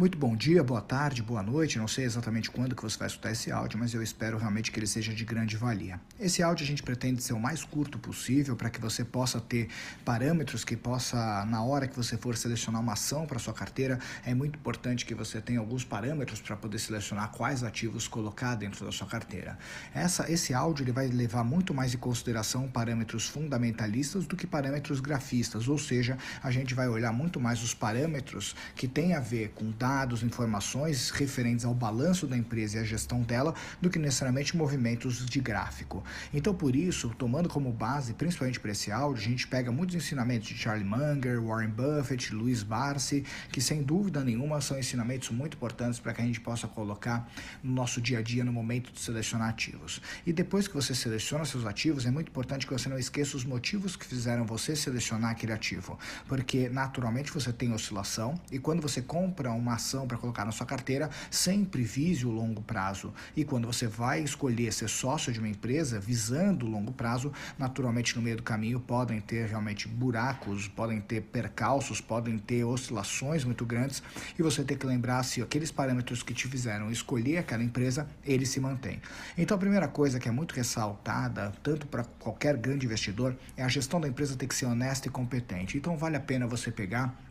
Muito bom dia, boa tarde, boa noite. Não sei exatamente quando que você vai escutar esse áudio, mas eu espero realmente que ele seja de grande valia. Esse áudio a gente pretende ser o mais curto possível para que você possa ter parâmetros que possa, na hora que você for selecionar uma ação para sua carteira, é muito importante que você tenha alguns parâmetros para poder selecionar quais ativos colocar dentro da sua carteira. Essa, esse áudio ele vai levar muito mais em consideração parâmetros fundamentalistas do que parâmetros grafistas, ou seja, a gente vai olhar muito mais os parâmetros que têm a ver com dados dados, informações referentes ao balanço da empresa e à gestão dela do que necessariamente movimentos de gráfico. Então, por isso, tomando como base, principalmente para esse áudio, a gente pega muitos ensinamentos de Charlie Munger, Warren Buffett, Luiz Barsi, que sem dúvida nenhuma são ensinamentos muito importantes para que a gente possa colocar no nosso dia a dia no momento de selecionar ativos. E depois que você seleciona seus ativos, é muito importante que você não esqueça os motivos que fizeram você selecionar aquele ativo, porque naturalmente você tem oscilação e quando você compra uma ação para colocar na sua carteira, sempre vise o longo prazo. E quando você vai escolher ser sócio de uma empresa visando o longo prazo, naturalmente no meio do caminho podem ter realmente buracos, podem ter percalços, podem ter oscilações muito grandes e você tem que lembrar se aqueles parâmetros que te fizeram escolher aquela empresa, eles se mantêm. Então a primeira coisa que é muito ressaltada, tanto para qualquer grande investidor, é a gestão da empresa ter que ser honesta e competente. Então vale a pena você pegar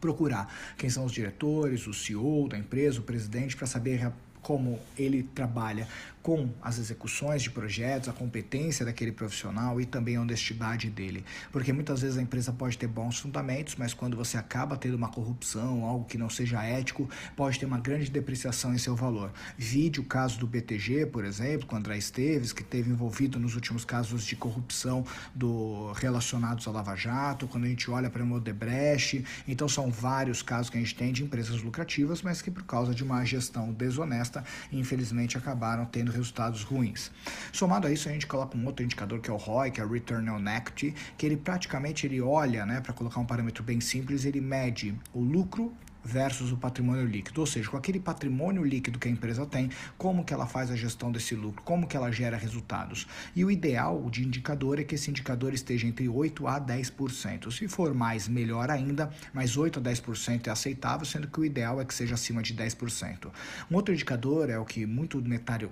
procurar. Quem são os diretores, o CEO da empresa, o presidente, para saber como ele trabalha com as execuções de projetos, a competência daquele profissional e também a honestidade dele. Porque muitas vezes a empresa pode ter bons fundamentos, mas quando você acaba tendo uma corrupção, algo que não seja ético, pode ter uma grande depreciação em seu valor. Vide o caso do BTG, por exemplo, com André Esteves, que teve envolvido nos últimos casos de corrupção do relacionados à Lava Jato, quando a gente olha para o Odebrecht, então são vários casos que a gente tem de empresas lucrativas, mas que por causa de uma gestão desonesta, infelizmente acabaram tendo resultados ruins. Somado a isso, a gente coloca um outro indicador que é o ROI, que é o Return on Equity, que ele praticamente ele olha, né, para colocar um parâmetro bem simples, ele mede o lucro versus o patrimônio líquido, ou seja, com aquele patrimônio líquido que a empresa tem, como que ela faz a gestão desse lucro, como que ela gera resultados. E o ideal de indicador é que esse indicador esteja entre 8 a 10%. Se for mais, melhor ainda, mas 8 a 10% é aceitável, sendo que o ideal é que seja acima de 10%. Um outro indicador é o que muito o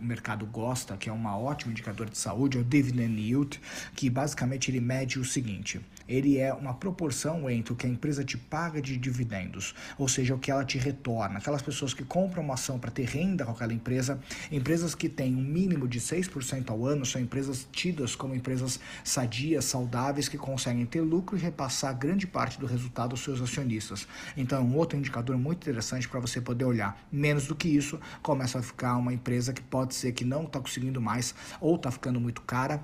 mercado gosta, que é um ótimo indicador de saúde, é o dividend yield, que basicamente ele mede o seguinte: ele é uma proporção entre o que a empresa te paga de dividendos, ou seja, o que ela te retorna. Aquelas pessoas que compram uma ação para ter renda com aquela empresa, empresas que têm um mínimo de 6% ao ano, são empresas tidas como empresas sadias, saudáveis, que conseguem ter lucro e repassar grande parte do resultado aos seus acionistas. Então, é um outro indicador muito interessante para você poder olhar. Menos do que isso, começa a ficar uma empresa que pode ser que não está conseguindo mais ou está ficando muito cara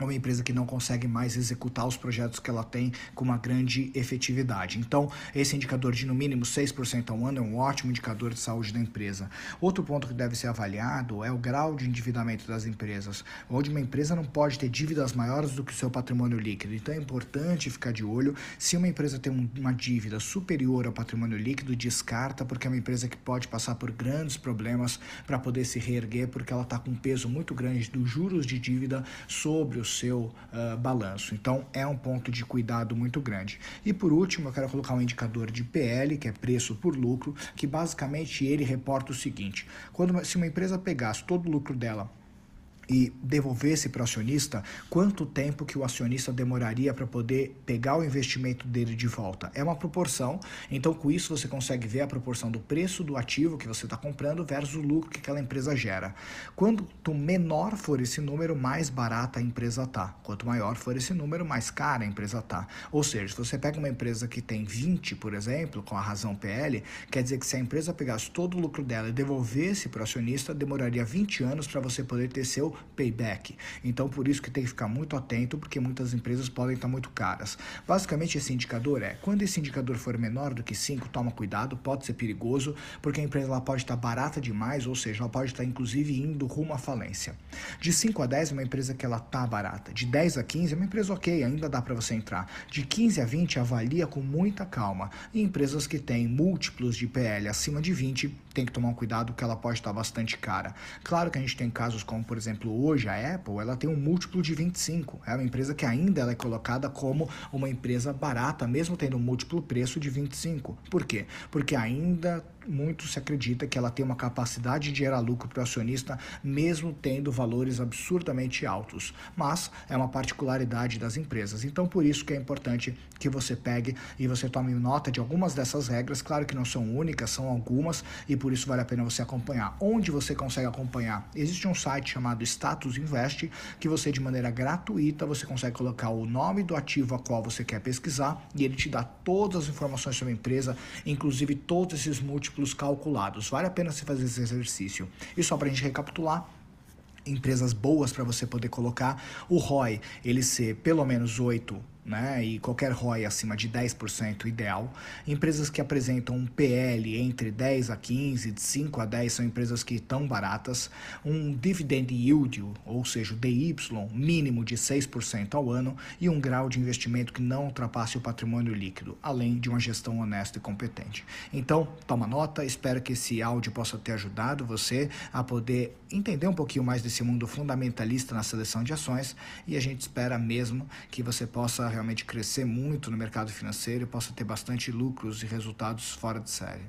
uma empresa que não consegue mais executar os projetos que ela tem com uma grande efetividade. Então, esse indicador de no mínimo 6% ao ano é um ótimo indicador de saúde da empresa. Outro ponto que deve ser avaliado é o grau de endividamento das empresas, onde uma empresa não pode ter dívidas maiores do que o seu patrimônio líquido. Então, é importante ficar de olho. Se uma empresa tem uma dívida superior ao patrimônio líquido, descarta, porque é uma empresa que pode passar por grandes problemas para poder se reerguer, porque ela está com um peso muito grande dos juros de dívida sobre o seu uh, balanço. Então, é um ponto de cuidado muito grande. E por último, eu quero colocar um indicador de PL, que é preço por lucro, que basicamente ele reporta o seguinte: quando se uma empresa pegasse todo o lucro dela e devolvesse para o acionista, quanto tempo que o acionista demoraria para poder pegar o investimento dele de volta? É uma proporção, então com isso você consegue ver a proporção do preço do ativo que você está comprando versus o lucro que aquela empresa gera. Quanto menor for esse número, mais barata a empresa tá. Quanto maior for esse número, mais cara a empresa tá. Ou seja, se você pega uma empresa que tem 20, por exemplo, com a razão PL, quer dizer que se a empresa pegasse todo o lucro dela e devolvesse para o acionista, demoraria 20 anos para você poder ter seu payback. Então, por isso que tem que ficar muito atento, porque muitas empresas podem estar muito caras. Basicamente, esse indicador é, quando esse indicador for menor do que 5, toma cuidado, pode ser perigoso, porque a empresa ela pode estar barata demais, ou seja, ela pode estar inclusive indo rumo à falência. De 5 a 10 é uma empresa que ela está barata. De 10 a 15 é uma empresa ok, ainda dá para você entrar. De 15 a 20 avalia com muita calma. E empresas que têm múltiplos de PL acima de 20, tem que tomar um cuidado que ela pode estar bastante cara. Claro que a gente tem casos como, por exemplo, hoje a Apple ela tem um múltiplo de 25. É uma empresa que ainda ela é colocada como uma empresa barata, mesmo tendo um múltiplo preço de 25. Por quê? Porque ainda muito se acredita que ela tem uma capacidade de gerar lucro para o acionista, mesmo tendo valores absurdamente altos. Mas é uma particularidade das empresas. Então, por isso que é importante que você pegue e você tome nota de algumas dessas regras. Claro que não são únicas, são algumas, e por isso vale a pena você acompanhar. Onde você consegue acompanhar? Existe um site chamado Status Invest, que você, de maneira gratuita, você consegue colocar o nome do ativo a qual você quer pesquisar e ele te dá todas as informações sobre a empresa, inclusive todos esses múltiplos calculados. Vale a pena você fazer esse exercício. E só para a gente recapitular, empresas boas para você poder colocar, o ROI ele ser pelo menos 8 né, e qualquer ROI acima de 10% ideal. Empresas que apresentam um PL entre 10 a 15, de 5 a 10 são empresas que estão baratas. Um dividend yield, ou seja, DY, mínimo de 6% ao ano e um grau de investimento que não ultrapasse o patrimônio líquido, além de uma gestão honesta e competente. Então, toma nota, espero que esse áudio possa ter ajudado você a poder entender um pouquinho mais desse mundo fundamentalista na seleção de ações e a gente espera mesmo que você possa realmente crescer muito no mercado financeiro e possa ter bastante lucros e resultados fora de série.